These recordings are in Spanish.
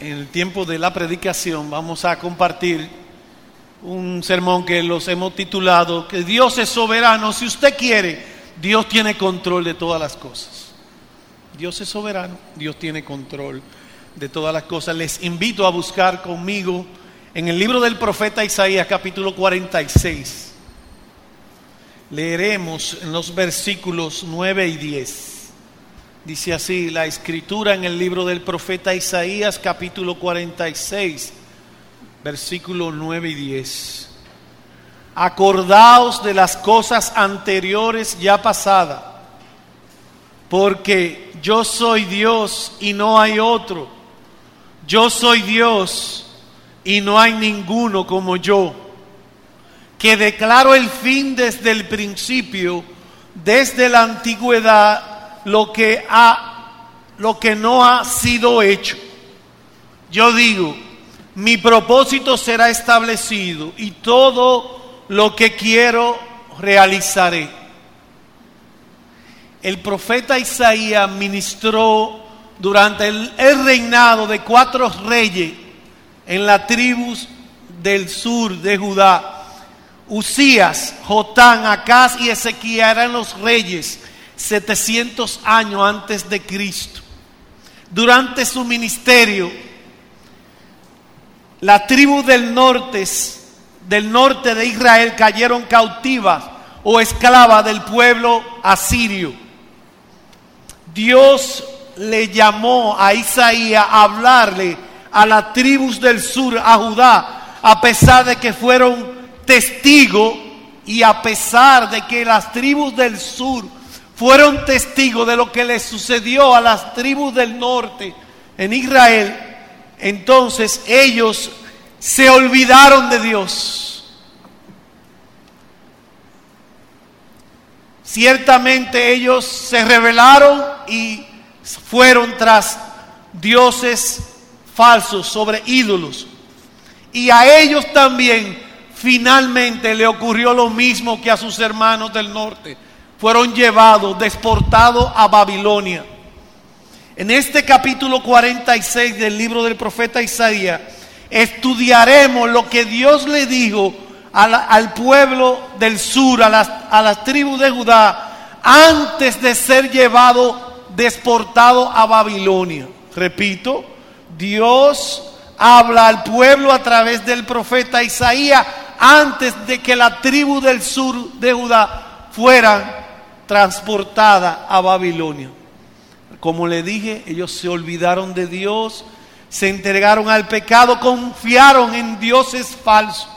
en el tiempo de la predicación vamos a compartir un sermón que los hemos titulado que Dios es soberano. Si usted quiere, Dios tiene control de todas las cosas. Dios es soberano, Dios tiene control de todas las cosas. Les invito a buscar conmigo en el libro del profeta Isaías capítulo 46. Leeremos en los versículos 9 y 10. Dice así la escritura en el libro del profeta Isaías capítulo 46, versículo 9 y 10. Acordaos de las cosas anteriores ya pasadas, porque yo soy Dios y no hay otro. Yo soy Dios y no hay ninguno como yo, que declaro el fin desde el principio, desde la antigüedad lo que, ha, lo que no ha sido hecho. Yo digo, mi propósito será establecido y todo lo que quiero realizaré. El profeta Isaías ministró durante el, reinado de cuatro reyes en las tribus del sur de Judá. Usías, Jotán, Acaz y Ezequiel eran los reyes 700 años antes de Cristo. Durante su ministerio, la tribu del norte, del norte de Israel cayeron cautivas o esclavas del pueblo asirio. Dios le llamó a Isaías a hablarle a las tribus del sur, a Judá, a pesar de que fueron testigos y a pesar de que las tribus del sur fueron testigos de lo que le sucedió a las tribus del norte en Israel, entonces ellos se olvidaron de Dios. Ciertamente ellos se rebelaron y fueron tras dioses falsos sobre ídolos. Y a ellos también finalmente le ocurrió lo mismo que a sus hermanos del norte fueron llevados, deportados a Babilonia. En este capítulo 46 del libro del profeta Isaías, estudiaremos lo que Dios le dijo al pueblo del sur, a las, a las tribus de Judá, antes de ser llevado, deportado a Babilonia. Repito, Dios habla al pueblo a través del profeta Isaías antes de que la tribu del sur de Judá fueran transportada a Babilonia. Como le dije, ellos se olvidaron de Dios, se entregaron al pecado, confiaron en dioses falsos.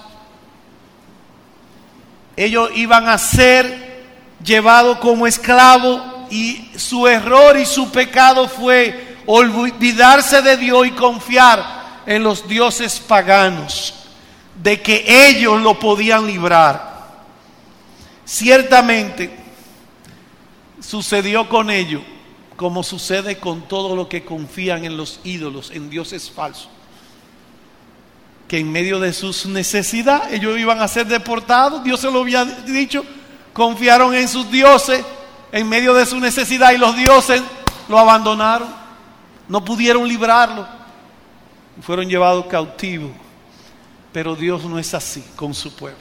Ellos iban a ser llevados como esclavos y su error y su pecado fue olvidarse de Dios y confiar en los dioses paganos, de que ellos lo podían librar. Ciertamente, sucedió con ellos como sucede con todo lo que confían en los ídolos, en dioses falsos. Que en medio de sus necesidades ellos iban a ser deportados, Dios se lo había dicho, confiaron en sus dioses en medio de su necesidad y los dioses lo abandonaron, no pudieron librarlo, fueron llevados cautivos. Pero Dios no es así con su pueblo.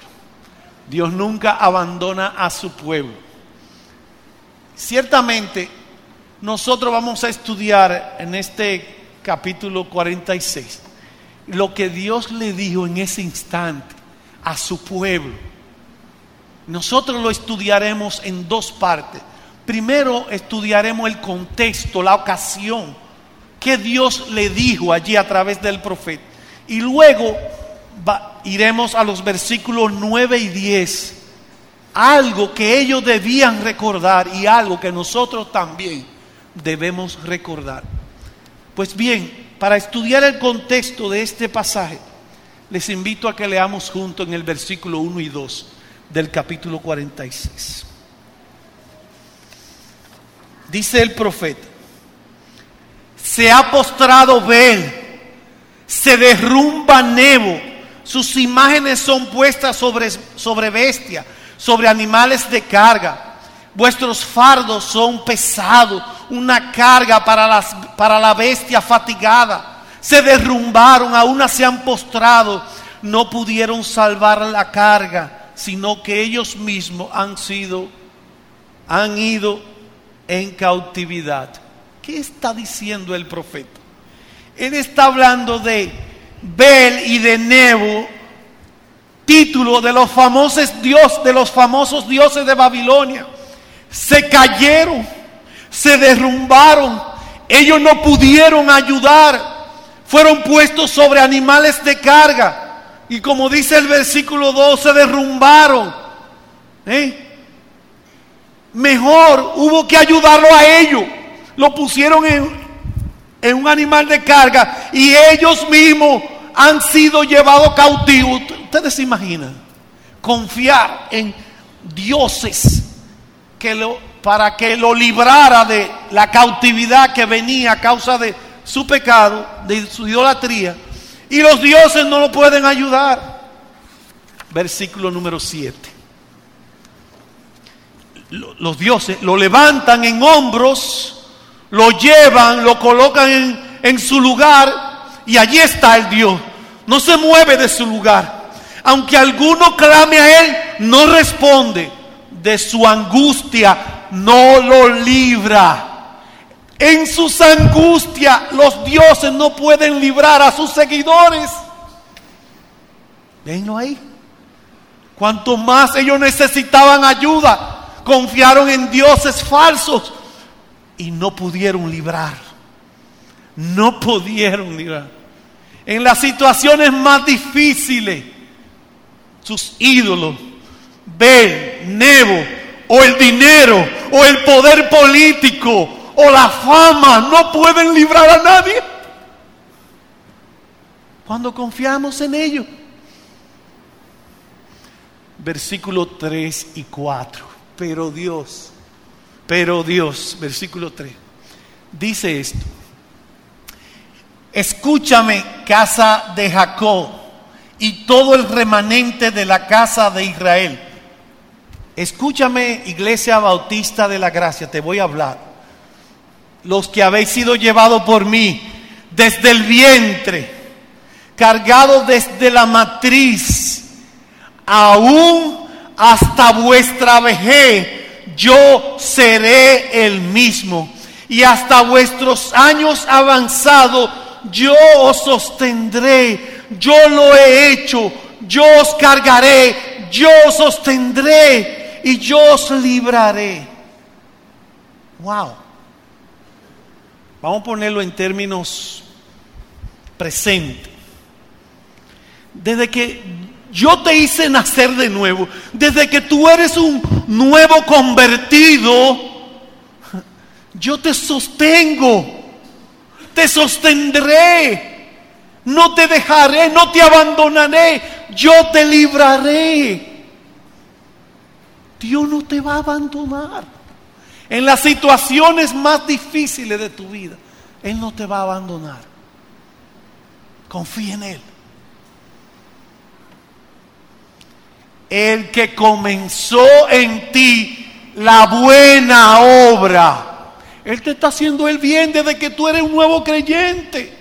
Dios nunca abandona a su pueblo. Ciertamente, nosotros vamos a estudiar en este capítulo 46 lo que Dios le dijo en ese instante a su pueblo. Nosotros lo estudiaremos en dos partes. Primero estudiaremos el contexto, la ocasión que Dios le dijo allí a través del profeta. Y luego iremos a los versículos 9 y 10 algo que ellos debían recordar y algo que nosotros también debemos recordar. Pues bien, para estudiar el contexto de este pasaje, les invito a que leamos junto en el versículo 1 y 2 del capítulo 46. Dice el profeta, se ha postrado Bel, se derrumba Nebo, sus imágenes son puestas sobre, sobre bestia sobre animales de carga. Vuestros fardos son pesados, una carga para, las, para la bestia fatigada. se derrumbaron, aún se han postrado, no pudieron salvar la carga, sino que ellos mismos han sido, han ido en cautividad. ¿Qué está diciendo el profeta? Él está hablando de Bel y de Nebo, título de los famosos dios, de los famosos dioses de Babilonia. Se cayeron, se derrumbaron, ellos no pudieron ayudar, fueron puestos sobre animales de carga. Y como dice el versículo 2, se derrumbaron. ¿Eh? Mejor hubo que ayudarlo a ellos. Lo pusieron en, en un animal de carga y ellos mismos han sido llevados cautivos. Ustedes se imaginan confiar en dioses que lo, para que lo librara de la cautividad que venía a causa de su pecado, de su idolatría, y los dioses no lo pueden ayudar. Versículo número 7. Los dioses lo levantan en hombros lo llevan, lo colocan en, en su lugar y allí está el Dios. No se mueve de su lugar. Aunque alguno clame a Él, no responde. De su angustia no lo libra. En sus angustias los dioses no pueden librar a sus seguidores. Venlo ahí. Cuanto más ellos necesitaban ayuda, confiaron en dioses falsos y no pudieron librar. No pudieron librar. En las situaciones más difíciles, sus ídolos, Bel, Nebo, o el dinero, o el poder político, o la fama, no pueden librar a nadie. Cuando confiamos en ellos. Versículo 3 y 4. Pero Dios pero Dios, versículo 3, dice esto. Escúchame, casa de Jacob, y todo el remanente de la casa de Israel. Escúchame, iglesia bautista de la gracia, te voy a hablar. Los que habéis sido llevados por mí desde el vientre, cargados desde la matriz, aún hasta vuestra vejez yo seré el mismo. Y hasta vuestros años avanzados, yo os sostendré, yo lo he hecho, yo os cargaré, yo os sostendré y yo os libraré. Wow. Vamos a ponerlo en términos presentes. Desde que yo te hice nacer de nuevo. Desde que tú eres un nuevo convertido, yo te sostengo, te sostendré, no te dejaré, no te abandonaré, yo te libraré. Dios no te va a abandonar. En las situaciones más difíciles de tu vida, Él no te va a abandonar. Confía en Él. el que comenzó en ti la buena obra. Él te está haciendo el bien desde que tú eres un nuevo creyente.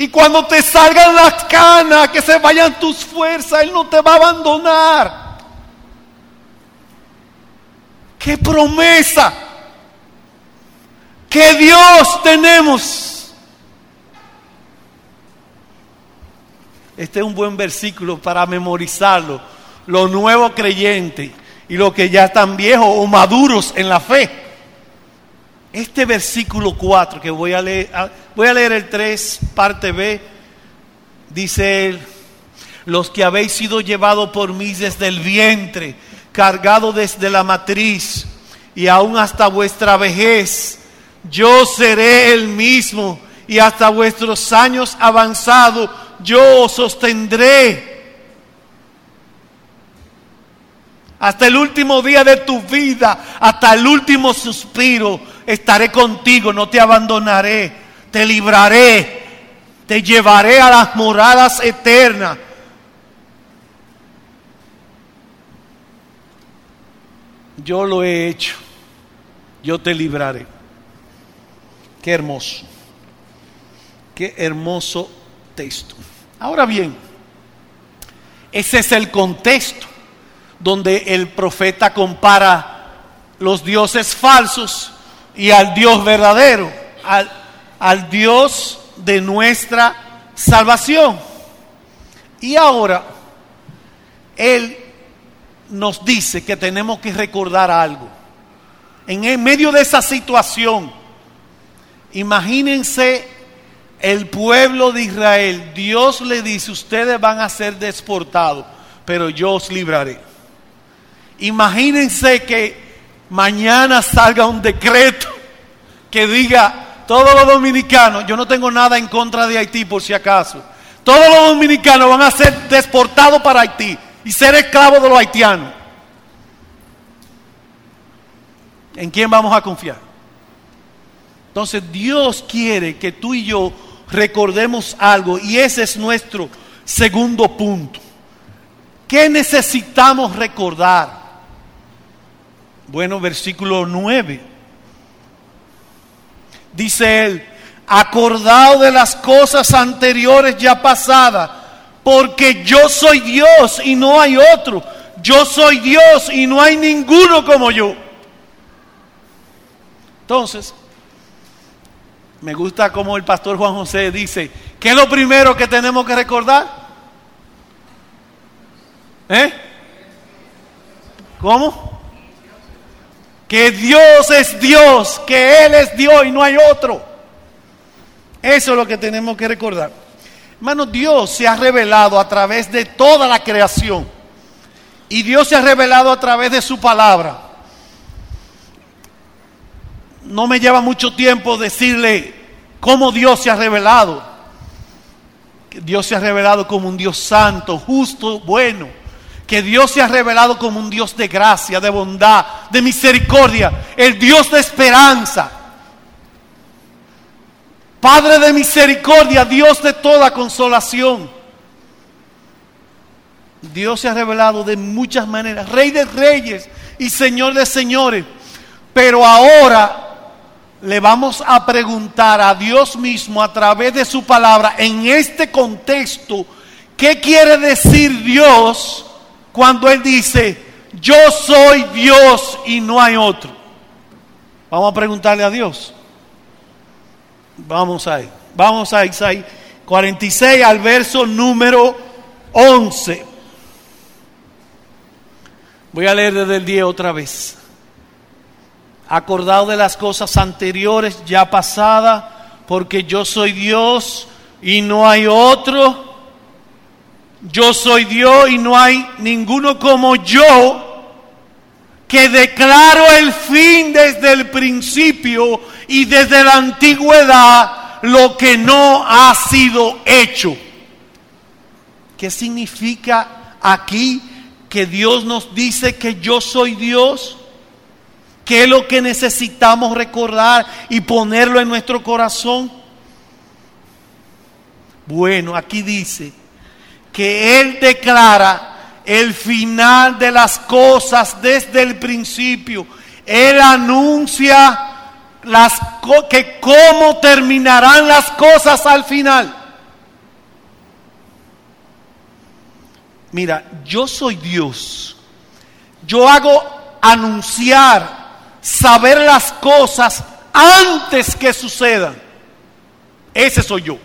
Y cuando te salgan las canas, que se vayan tus fuerzas, Él no te va a abandonar. ¡Qué promesa! ¡Qué Dios tenemos! Este es un buen versículo para memorizarlo. Los nuevos creyentes y los que ya están viejos o maduros en la fe. Este versículo 4 que voy a leer, ah, voy a leer el 3, parte B, dice los que habéis sido llevados por mí desde el vientre, cargado desde la matriz y aún hasta vuestra vejez, yo seré el mismo y hasta vuestros años avanzados yo os sostendré. Hasta el último día de tu vida, hasta el último suspiro, estaré contigo, no te abandonaré, te libraré, te llevaré a las moradas eternas. Yo lo he hecho, yo te libraré. Qué hermoso. Qué hermoso texto. Ahora bien, ese es el contexto donde el profeta compara los dioses falsos y al Dios verdadero, al, al Dios de nuestra salvación. Y ahora, Él nos dice que tenemos que recordar algo. En medio de esa situación, imagínense el pueblo de Israel. Dios le dice, ustedes van a ser deportados, pero yo os libraré. Imagínense que mañana salga un decreto que diga, todos los dominicanos, yo no tengo nada en contra de Haití por si acaso, todos los dominicanos van a ser deportados para Haití y ser esclavos de los haitianos. ¿En quién vamos a confiar? Entonces Dios quiere que tú y yo recordemos algo y ese es nuestro segundo punto. ¿Qué necesitamos recordar? Bueno, versículo 9. Dice él, acordado de las cosas anteriores ya pasadas, porque yo soy Dios y no hay otro. Yo soy Dios y no hay ninguno como yo. Entonces, me gusta como el pastor Juan José dice, ¿qué es lo primero que tenemos que recordar? ¿Eh? ¿Cómo? Que Dios es Dios, que Él es Dios y no hay otro. Eso es lo que tenemos que recordar. Hermano, Dios se ha revelado a través de toda la creación. Y Dios se ha revelado a través de su palabra. No me lleva mucho tiempo decirle cómo Dios se ha revelado. Dios se ha revelado como un Dios santo, justo, bueno que Dios se ha revelado como un Dios de gracia, de bondad, de misericordia, el Dios de esperanza. Padre de misericordia, Dios de toda consolación. Dios se ha revelado de muchas maneras, Rey de reyes y Señor de señores. Pero ahora le vamos a preguntar a Dios mismo a través de su palabra en este contexto, ¿qué quiere decir Dios? Cuando Él dice, yo soy Dios y no hay otro. Vamos a preguntarle a Dios. Vamos ahí. Vamos a Isaías 46 al verso número 11. Voy a leer desde el 10 otra vez. Acordado de las cosas anteriores ya pasadas, porque yo soy Dios y no hay otro yo soy Dios y no hay ninguno como yo, que declaro el fin desde el principio y desde la antigüedad lo que no ha sido hecho. ¿Qué significa aquí que Dios nos dice que yo soy Dios? ¿Qué es lo que necesitamos recordar y ponerlo en nuestro corazón? Bueno, aquí dice, que Él declara el final de las cosas desde el principio. Él anuncia las que cómo terminarán las cosas al final. Mira, yo soy Dios. Yo hago anunciar, saber las cosas antes que sucedan. Ese soy yo.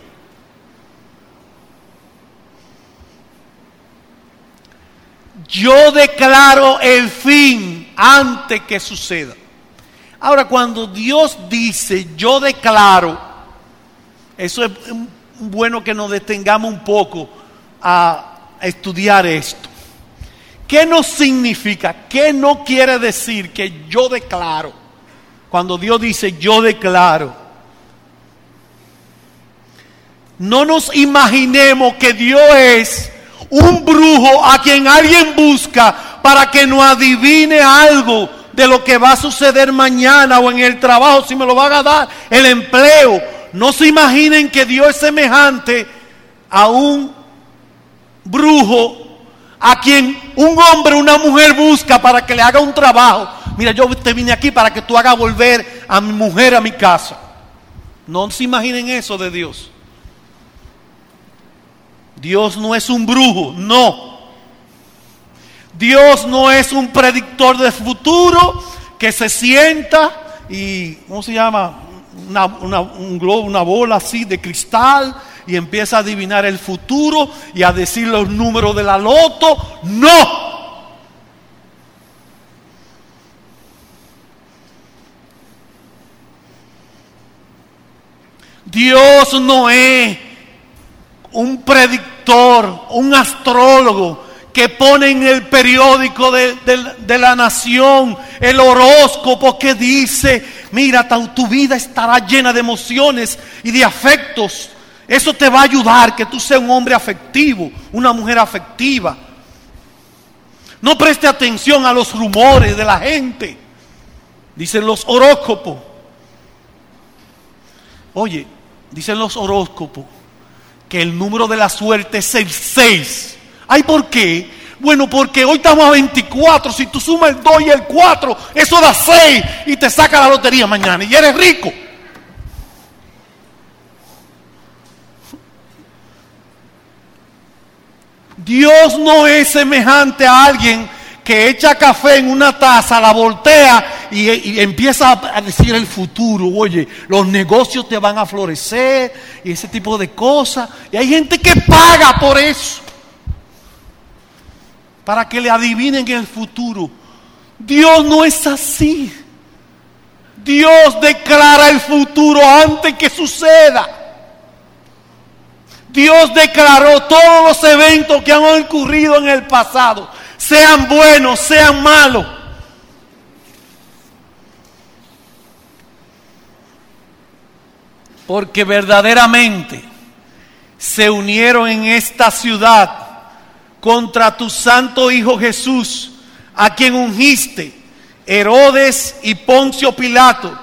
Yo declaro el fin antes que suceda. Ahora, cuando Dios dice, yo declaro, eso es bueno que nos detengamos un poco a estudiar esto. ¿Qué nos significa? ¿Qué no quiere decir que yo declaro? Cuando Dios dice, yo declaro. No nos imaginemos que Dios es un brujo a quien alguien busca para que no adivine algo de lo que va a suceder mañana o en el trabajo, si me lo van a dar, el empleo. No se imaginen que Dios es semejante a un brujo a quien un hombre o una mujer busca para que le haga un trabajo. Mira, yo te vine aquí para que tú hagas volver a mi mujer a mi casa. No se imaginen eso de Dios. Dios no es un brujo, no. Dios no es un predictor del futuro que se sienta y, ¿cómo se llama? Una, un globo, una bola así de cristal y empieza a adivinar el futuro y a decir los números de la loto. No. Dios no es un predictor, un astrólogo que pone en el periódico de, la nación el horóscopo que dice, mira, tu, vida estará llena de emociones y de afectos. Eso te va a ayudar, que tú seas un hombre afectivo, una mujer afectiva. No preste atención a los rumores de la gente, dicen los horóscopos. Oye, dicen los horóscopos que el número de la suerte es el 6. ¿Ay por qué? Bueno, porque hoy estamos a 24. Si tú sumas el 2 y el 4, eso da 6 y te saca la lotería mañana y eres rico. Dios no es semejante a alguien que echa café en una taza, la voltea y, empieza a decir el futuro. Oye, los negocios te van a florecer y ese tipo de cosas. Y hay gente que paga por eso para que le adivinen el futuro. Dios no es así. Dios declara el futuro antes que suceda. Dios declaró todos los eventos que han ocurrido en el pasado, sean buenos, sean malos. Porque verdaderamente se unieron en esta ciudad contra tu santo Hijo Jesús, a quien ungiste, Herodes y Poncio Pilato,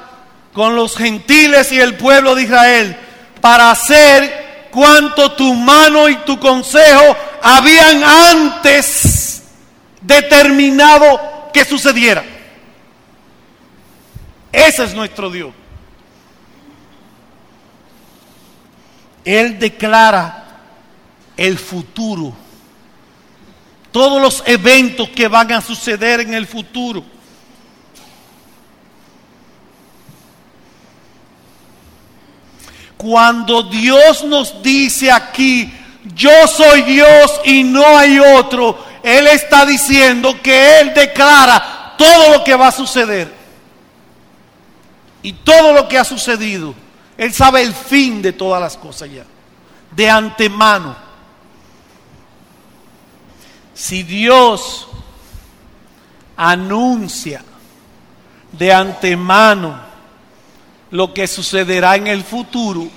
con los gentiles y el pueblo de Israel, para hacer cuanto tu mano y tu consejo habían antes determinado que sucediera. Ese es nuestro Dios. Él declara el futuro todos los eventos que van a suceder en el futuro. Cuando Dios nos dice aquí, yo soy Dios y no hay otro, Él está diciendo que Él declara todo lo que va a suceder. Y todo lo que ha sucedido. Él sabe el fin de todas las cosas ya. De antemano. Si Dios anuncia de antemano lo que sucederá en el futuro,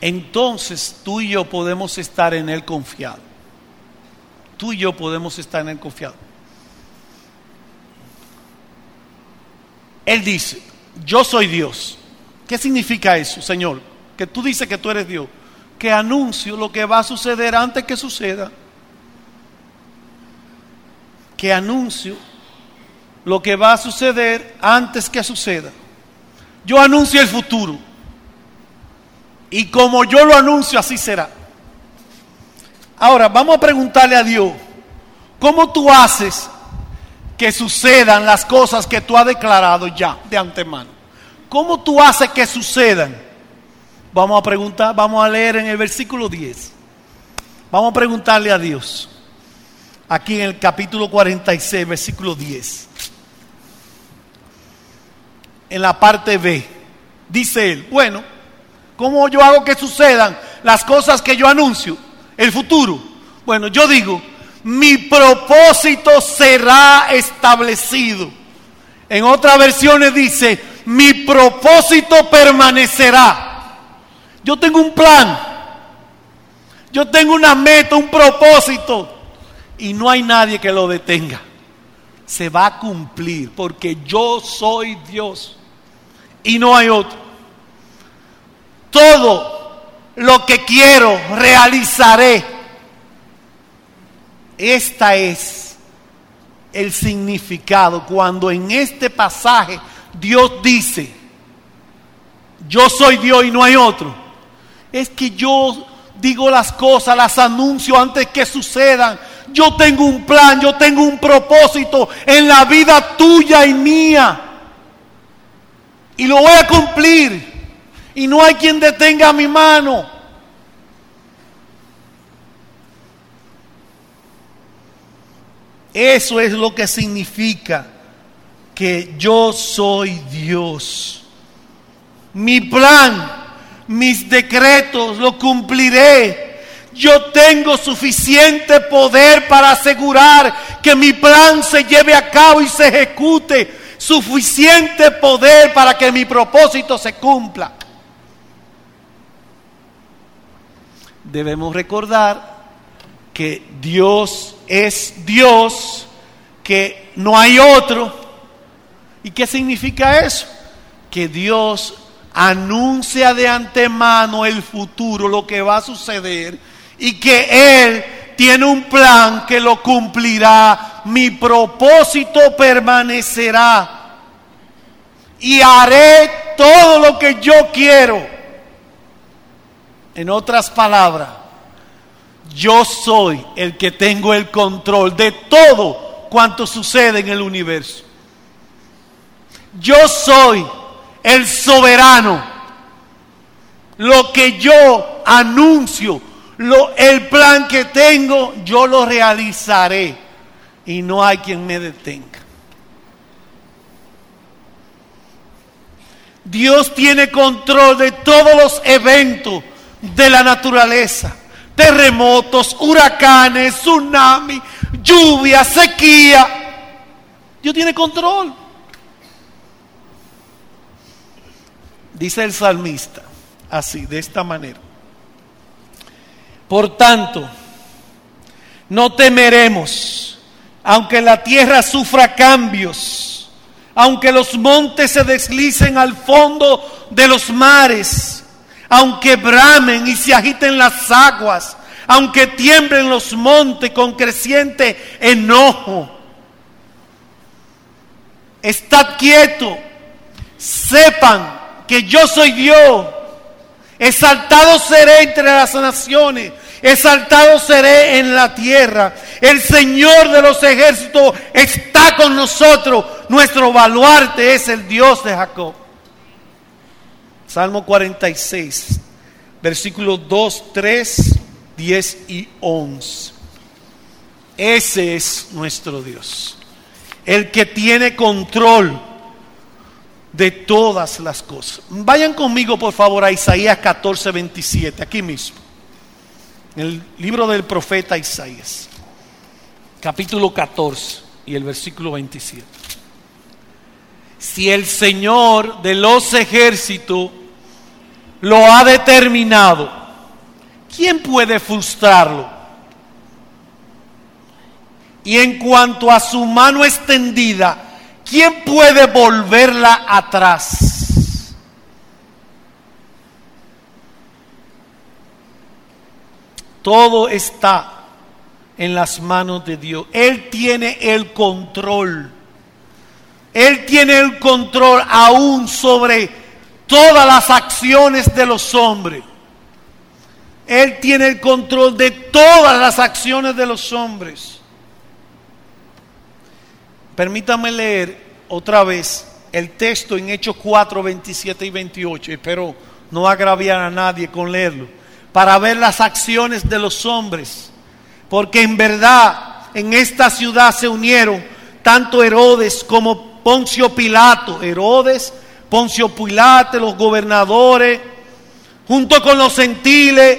entonces tú y yo podemos estar en Él confiado. Tú y yo podemos estar en Él confiado. Él dice, yo soy Dios. ¿Qué significa eso, Señor? Que tú dices que tú eres Dios que anuncio lo que va a suceder antes que suceda. Que anuncio lo que va a suceder antes que suceda. Yo anuncio el futuro. Y como yo lo anuncio, así será. Ahora, vamos a preguntarle a Dios, ¿cómo tú haces que sucedan las cosas que tú has declarado ya de antemano? ¿Cómo tú haces que sucedan? Vamos a preguntar, vamos a leer en el versículo 10. Vamos a preguntarle a Dios. Aquí en el capítulo 46, versículo 10. En la parte B. Dice él, bueno, ¿cómo yo hago que sucedan las cosas que yo anuncio? El futuro. Bueno, yo digo, mi propósito será establecido. En otras versiones dice, mi propósito permanecerá. Yo tengo un plan. Yo tengo una meta, un propósito. Y no hay nadie que lo detenga. Se va a cumplir porque yo soy Dios. Y no hay otro. Todo lo que quiero realizaré. Esta es el significado cuando en este pasaje Dios dice, yo soy Dios y no hay otro es que yo digo las cosas, las anuncio antes que sucedan. Yo tengo un plan, yo tengo un propósito en la vida tuya y mía. Y lo voy a cumplir. Y no hay quien detenga mi mano. Eso es lo que significa que yo soy Dios. Mi plan, mis decretos, lo cumpliré. Yo tengo suficiente poder para asegurar que mi plan se lleve a cabo y se ejecute. Suficiente poder para que mi propósito se cumpla. Debemos recordar que Dios es Dios, que no hay otro. ¿Y qué significa eso? Que Dios anuncia de antemano el futuro, lo que va a suceder, y que Él tiene un plan que lo cumplirá. Mi propósito permanecerá. Y haré todo lo que yo quiero. En otras palabras, yo soy el que tengo el control de todo cuanto sucede en el universo. Yo soy el soberano. Lo que yo anuncio, el plan que tengo, yo lo realizaré. Y no hay quien me detenga. Dios tiene control de todos los eventos de la naturaleza terremotos, huracanes, tsunami, lluvia, sequía. Dios tiene control. Dice el salmista, así, de esta manera. Por tanto, no temeremos, aunque la tierra sufra cambios, aunque los montes se deslicen al fondo de los mares, aunque bramen y se agiten las aguas, aunque tiemblen los montes con creciente enojo. Estad quieto, sepan que yo soy Dios. Exaltado seré entre las naciones, exaltado seré en la tierra. El Señor de los ejércitos está con nosotros. Nuestro baluarte es el Dios de Jacob. Salmo 46, versículos 2, 3, 10 y 11. Ese es nuestro Dios, el que tiene control de todas las cosas. Vayan conmigo, por favor, a Isaías 14, 27, aquí mismo, en el libro del profeta Isaías, capítulo 14 y el versículo 27. Si el Señor de los ejércitos lo ha determinado, ¿quién puede frustrarlo? Y en cuanto a su mano extendida, ¿quién puede volverla atrás? Todo está en las manos de Dios. Él tiene el control. Él tiene el control aún sobre todas las acciones de los hombres. Él tiene el control de todas las acciones de los hombres. Permítame leer otra vez el texto en Hechos 4, 27 y 28. Espero no agraviar a nadie con leerlo. Para ver las acciones de los hombres. Porque en verdad en esta ciudad se unieron tanto Herodes como Poncio Pilato. Herodes Poncio Pilate, los gobernadores, junto con los gentiles,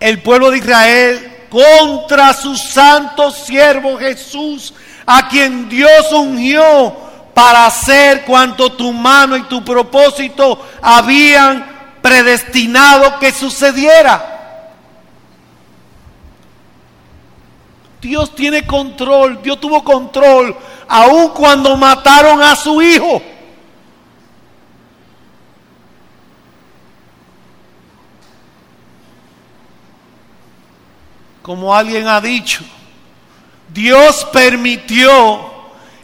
el pueblo de Israel, contra su santo siervo Jesús, a quien Dios ungió para hacer cuanto tu mano y tu propósito habían predestinado que sucediera. Dios tiene control, Dios tuvo control, aun cuando mataron a su hijo. Como alguien ha dicho, Dios permitió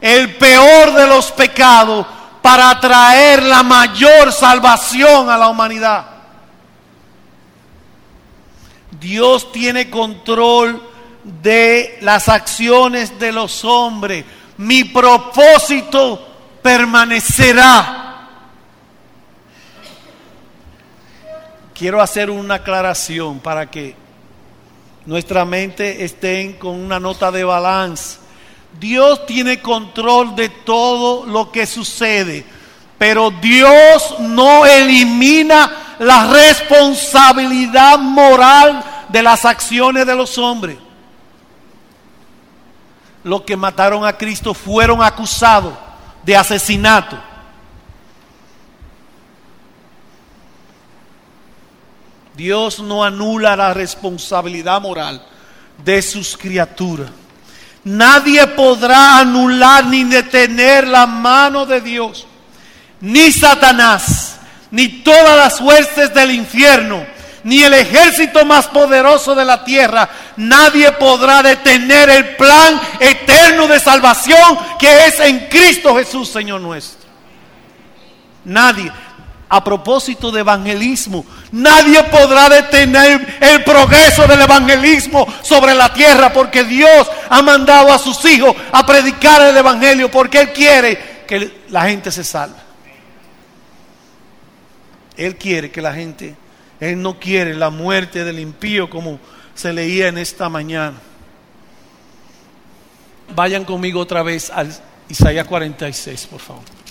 el peor de los pecados para traer la mayor salvación a la humanidad. Dios tiene control de las acciones de los hombres. Mi propósito permanecerá. Quiero hacer una aclaración para que nuestra mente esté con una nota de balance. Dios tiene control de todo lo que sucede, pero Dios no elimina la responsabilidad moral de las acciones de los hombres. Los que mataron a Cristo fueron acusados de asesinato. Dios no anula la responsabilidad moral de sus criaturas. Nadie podrá anular ni detener la mano de Dios, ni Satanás, ni todas las fuerzas del infierno, ni el ejército más poderoso de la tierra. Nadie podrá detener el plan eterno de salvación que es en Cristo Jesús, Señor nuestro. Nadie a propósito de evangelismo. Nadie podrá detener el progreso del evangelismo sobre la tierra porque Dios ha mandado a sus hijos a predicar el evangelio porque Él quiere que la gente se salve. Él quiere que la gente, Él no quiere la muerte del impío como se leía en esta mañana. Vayan conmigo otra vez al Isaías 46, por favor.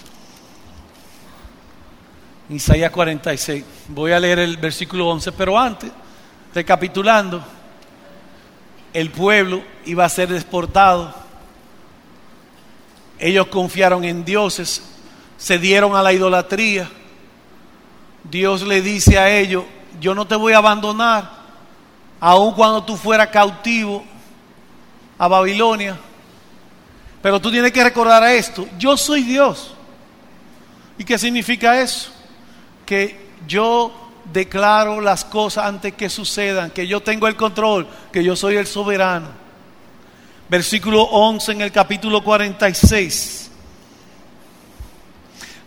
Isaías 46. Voy a leer el versículo 11, pero antes, recapitulando, el pueblo iba a ser deportado. Ellos confiaron en dioses, se dieron a la idolatría. Dios le dice a ellos, yo no te voy a abandonar, aun cuando tú fueras cautivo a Babilonia. Pero tú tienes que recordar esto, yo soy Dios. ¿Y qué significa eso? Que yo declaro las cosas antes que sucedan, que yo tengo el control, que yo soy el soberano. Versículo 11 en el capítulo 46.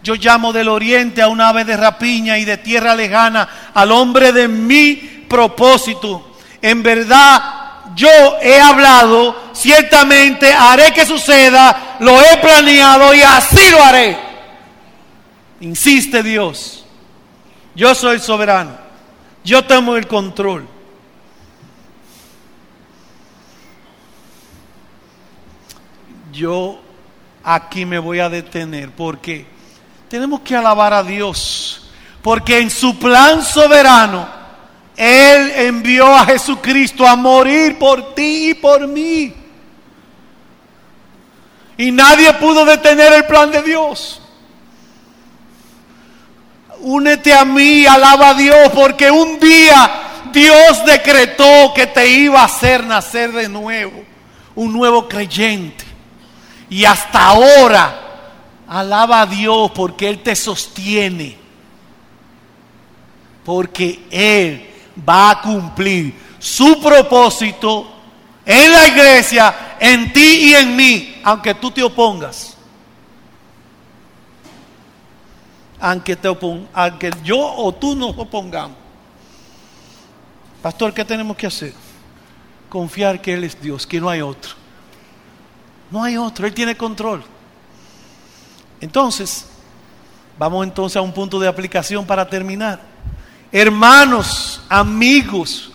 Yo llamo del oriente a un ave de rapiña y de tierra lejana al hombre de mi propósito. En verdad yo he hablado, ciertamente haré que suceda, lo he planeado y así lo haré. Insiste Dios. Yo soy soberano. Yo tomo el control. Yo aquí me voy a detener porque tenemos que alabar a Dios. Porque en su plan soberano, Él envió a Jesucristo a morir por ti y por mí. Y nadie pudo detener el plan de Dios. Únete a mí, alaba a Dios, porque un día Dios decretó que te iba a hacer nacer de nuevo, un nuevo creyente. Y hasta ahora, alaba a Dios porque Él te sostiene. Porque Él va a cumplir su propósito en la iglesia, en ti y en mí, aunque tú te opongas. Aunque, te aunque yo o tú nos opongamos. Pastor, ¿qué tenemos que hacer? Confiar que Él es Dios, que no hay otro. No hay otro, Él tiene control. Entonces, vamos entonces a un punto de aplicación para terminar. Hermanos, amigos,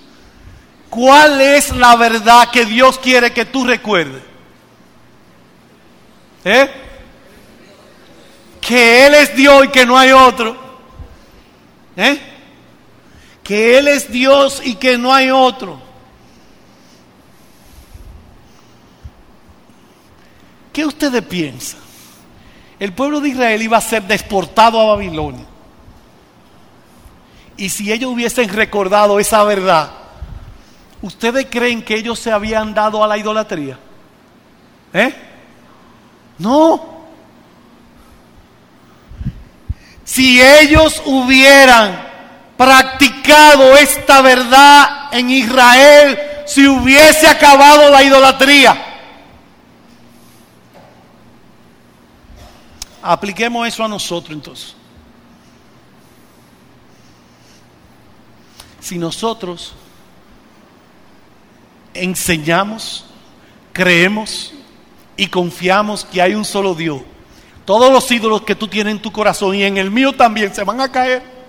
¿cuál es la verdad que Dios quiere que tú recuerdes? ¿Eh? Que Él es Dios y que no hay otro. ¿Eh? Que Él es Dios y que no hay otro. ¿Qué ustedes piensan? El pueblo de Israel iba a ser deportado a Babilonia. Y si ellos hubiesen recordado esa verdad, ¿ustedes creen que ellos se habían dado a la idolatría? ¿Eh? No. Si ellos hubieran practicado esta verdad en Israel, si hubiese acabado la idolatría. Apliquemos eso a nosotros entonces. Si nosotros enseñamos, creemos y confiamos que hay un solo Dios, todos los ídolos que tú tienes en tu corazón y en el mío también se van a caer.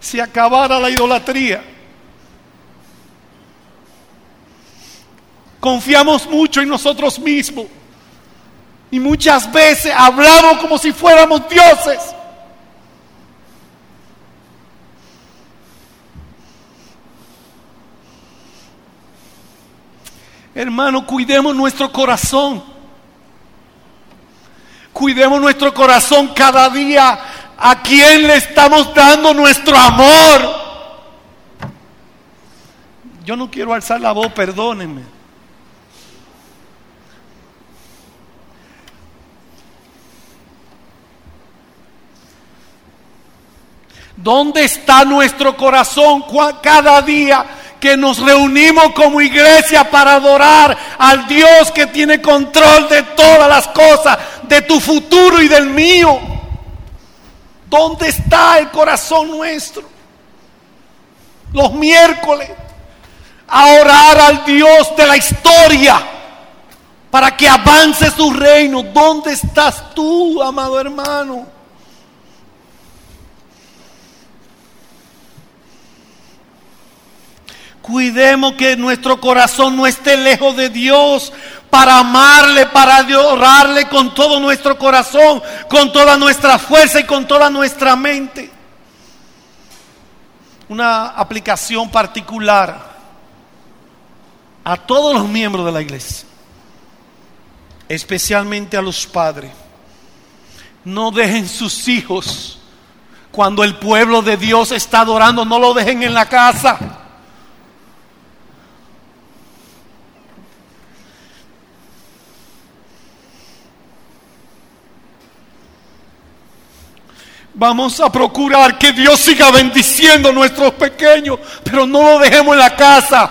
Si acabara la idolatría, confiamos mucho en nosotros mismos y muchas veces hablamos como si fuéramos dioses. Hermano, cuidemos nuestro corazón. Cuidemos nuestro corazón cada día. ¿A quién le estamos dando nuestro amor? Yo no quiero alzar la voz, perdónenme. ¿Dónde está nuestro corazón cada día que nos reunimos como iglesia para adorar al Dios que tiene control de todas las cosas, de tu futuro y del mío. ¿Dónde está el corazón nuestro? Los miércoles, a orar al Dios de la historia para que avance su reino. ¿Dónde estás tú, amado hermano? Cuidemos que nuestro corazón no esté lejos de Dios para amarle, para adorarle con todo nuestro corazón, con toda nuestra fuerza y con toda nuestra mente. Una aplicación particular a todos los miembros de la iglesia, especialmente a los padres. No dejen sus hijos cuando el pueblo de Dios está adorando, no lo dejen en la casa. Vamos a procurar que Dios siga bendiciendo a nuestros pequeños, pero no lo dejemos en la casa.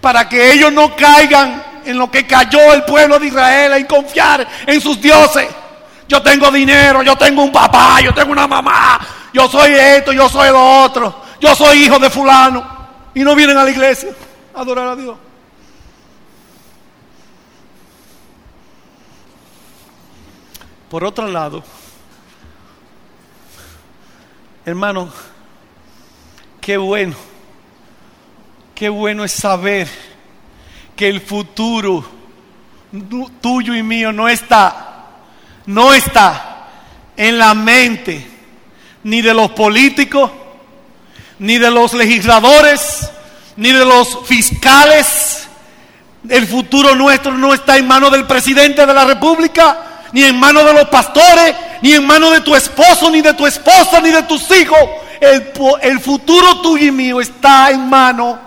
Para que ellos no caigan en lo que cayó el pueblo de Israel, en confiar en sus dioses. Yo tengo dinero, yo tengo un papá, yo tengo una mamá, yo soy esto, yo soy lo otro, yo soy hijo de fulano. Y no vienen a la iglesia a adorar a Dios. Por otro lado, hermano, qué bueno, qué bueno es saber que el futuro tuyo y mío no está, no está en la mente ni de los políticos, ni de los legisladores, ni de los fiscales. El futuro nuestro no está en manos del presidente de la República, ni en manos de los pastores, ni en manos de tu esposo, ni de tu esposa, ni de tus hijos. El, futuro tuyo y mío está en manos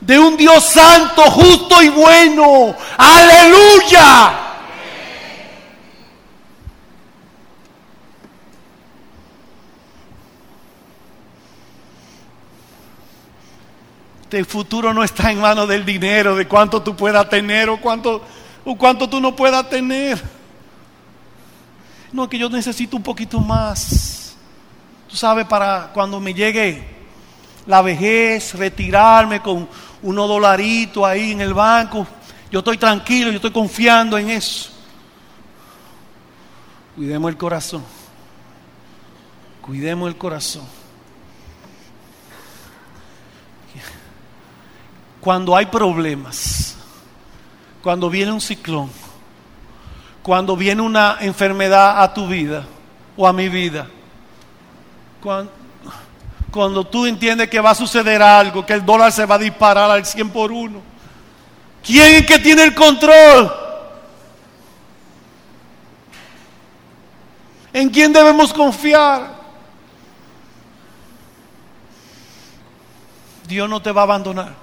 de un Dios santo, justo y bueno. Aleluya. El futuro no está en manos del dinero, de cuánto tú puedas tener o cuánto, o cuánto tú no puedas tener. No, que yo necesito un poquito más. Tú sabes, para cuando me llegue la vejez, retirarme con unos dolaritos ahí en el banco. Yo estoy tranquilo, yo estoy confiando en eso. Cuidemos el corazón. Cuidemos el corazón. Cuando hay problemas, cuando viene un ciclón, cuando viene una enfermedad a tu vida o a mi vida, cuando, tú entiendes que va a suceder algo, que el dólar se va a disparar al 100 por uno, ¿quién es que tiene el control? ¿En quién debemos confiar? Dios no te va a abandonar.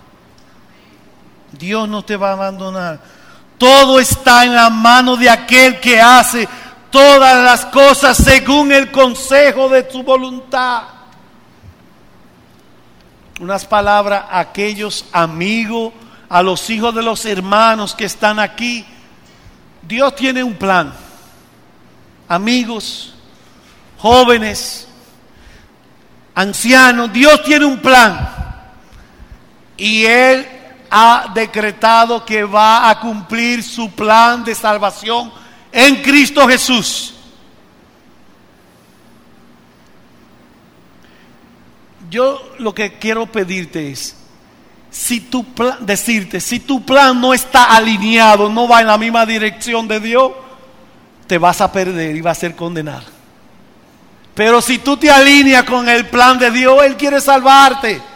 Dios no te va a abandonar. Todo está en la mano de aquel que hace todas las cosas según el consejo de su voluntad. unas palabras a aquellos amigos, a los hijos de los hermanos que están aquí. Dios tiene un plan. Amigos, jóvenes, ancianos, Dios tiene un plan. Y Él ha decretado que va a cumplir su plan de salvación en Cristo Jesús. Yo lo que quiero pedirte es, si tu plan, decirte, si tu plan no está alineado, no va en la misma dirección de Dios, te vas a perder y vas a ser condenado. Pero si tú te alineas con el plan de Dios, Él quiere salvarte.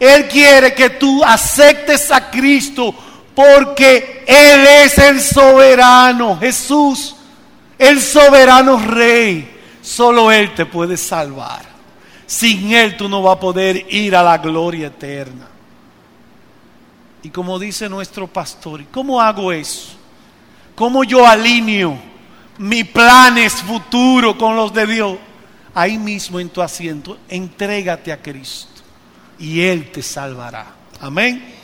Él quiere que tú aceptes a Cristo porque Él es el soberano, Jesús, el soberano rey. Solo Él te puede salvar. Sin Él tú no vas a poder ir a la gloria eterna. Y como dice nuestro pastor, ¿cómo hago eso? ¿Cómo yo alineo mis planes futuros con los de Dios? Ahí mismo en tu asiento, entrégate a Cristo y Él te salvará. Amén.